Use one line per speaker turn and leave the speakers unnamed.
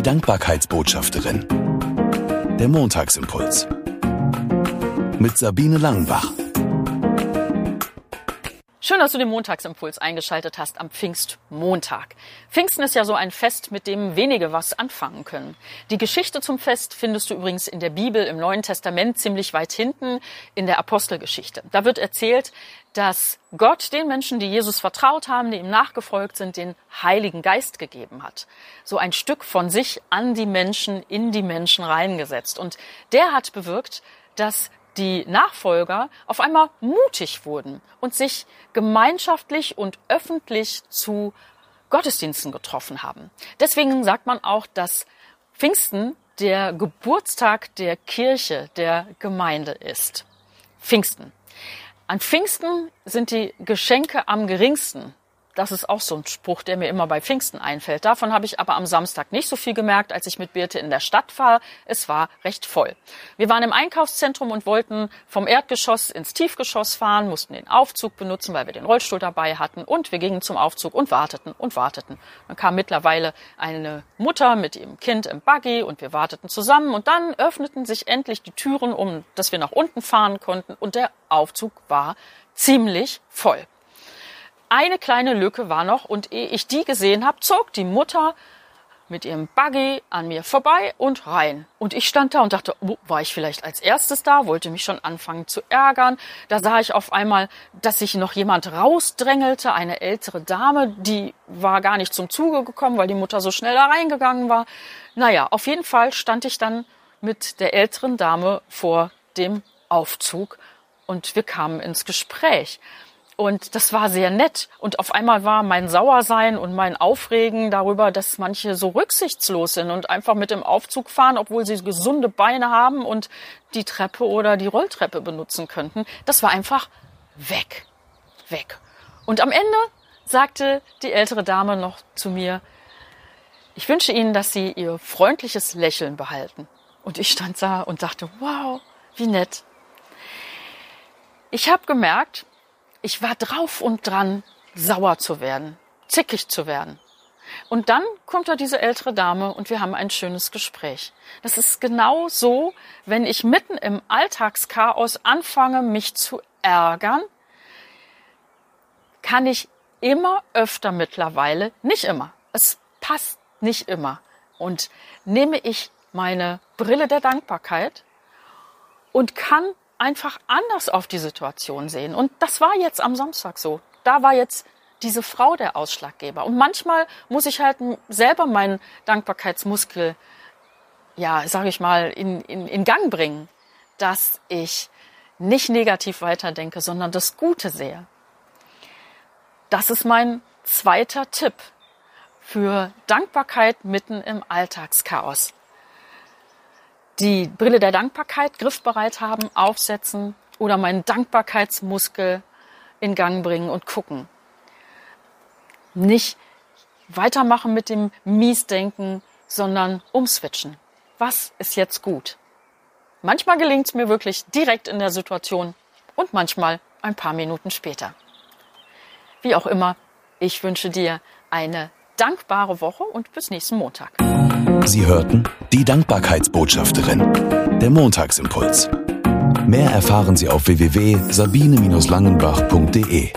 Die Dankbarkeitsbotschafterin. Der Montagsimpuls. Mit Sabine Langenbach.
Schön, dass du den Montagsimpuls eingeschaltet hast am Pfingstmontag. Pfingsten ist ja so ein Fest, mit dem wenige was anfangen können. Die Geschichte zum Fest findest du übrigens in der Bibel im Neuen Testament ziemlich weit hinten in der Apostelgeschichte. Da wird erzählt, dass Gott den Menschen, die Jesus vertraut haben, die ihm nachgefolgt sind, den Heiligen Geist gegeben hat. So ein Stück von sich an die Menschen, in die Menschen reingesetzt. Und der hat bewirkt, dass die Nachfolger auf einmal mutig wurden und sich gemeinschaftlich und öffentlich zu Gottesdiensten getroffen haben. Deswegen sagt man auch, dass Pfingsten der Geburtstag der Kirche, der Gemeinde ist. Pfingsten. An Pfingsten sind die Geschenke am geringsten. Das ist auch so ein Spruch, der mir immer bei Pfingsten einfällt. Davon habe ich aber am Samstag nicht so viel gemerkt, als ich mit Birte in der Stadt war. Es war recht voll. Wir waren im Einkaufszentrum und wollten vom Erdgeschoss ins Tiefgeschoss fahren, mussten den Aufzug benutzen, weil wir den Rollstuhl dabei hatten. Und wir gingen zum Aufzug und warteten und warteten. Dann kam mittlerweile eine Mutter mit ihrem Kind im Buggy und wir warteten zusammen. Und dann öffneten sich endlich die Türen, um dass wir nach unten fahren konnten. Und der Aufzug war ziemlich voll. Eine kleine Lücke war noch und ehe ich die gesehen habe, zog die Mutter mit ihrem Buggy an mir vorbei und rein. Und ich stand da und dachte, oh, war ich vielleicht als erstes da, wollte mich schon anfangen zu ärgern. Da sah ich auf einmal, dass sich noch jemand rausdrängelte, eine ältere Dame, die war gar nicht zum Zuge gekommen, weil die Mutter so schnell da reingegangen war. Naja, auf jeden Fall stand ich dann mit der älteren Dame vor dem Aufzug und wir kamen ins Gespräch. Und das war sehr nett. Und auf einmal war mein Sauersein und mein Aufregen darüber, dass manche so rücksichtslos sind und einfach mit dem Aufzug fahren, obwohl sie gesunde Beine haben und die Treppe oder die Rolltreppe benutzen könnten. Das war einfach weg. Weg. Und am Ende sagte die ältere Dame noch zu mir, ich wünsche Ihnen, dass Sie Ihr freundliches Lächeln behalten. Und ich stand da und dachte, wow, wie nett. Ich habe gemerkt, ich war drauf und dran, sauer zu werden, zickig zu werden. Und dann kommt da diese ältere Dame und wir haben ein schönes Gespräch. Das ist genau so, wenn ich mitten im Alltagschaos anfange, mich zu ärgern, kann ich immer öfter mittlerweile, nicht immer, es passt nicht immer, und nehme ich meine Brille der Dankbarkeit und kann einfach anders auf die Situation sehen. Und das war jetzt am Samstag so. Da war jetzt diese Frau der Ausschlaggeber. Und manchmal muss ich halt selber meinen Dankbarkeitsmuskel, ja, sage ich mal, in, in, in Gang bringen, dass ich nicht negativ weiterdenke, sondern das Gute sehe. Das ist mein zweiter Tipp für Dankbarkeit mitten im Alltagschaos die Brille der Dankbarkeit griffbereit haben, aufsetzen oder meinen Dankbarkeitsmuskel in Gang bringen und gucken. Nicht weitermachen mit dem Miesdenken, sondern umswitchen. Was ist jetzt gut? Manchmal gelingt es mir wirklich direkt in der Situation und manchmal ein paar Minuten später. Wie auch immer, ich wünsche dir eine dankbare Woche und bis nächsten Montag.
Sie hörten die Dankbarkeitsbotschafterin, der Montagsimpuls. Mehr erfahren Sie auf www.sabine-langenbach.de.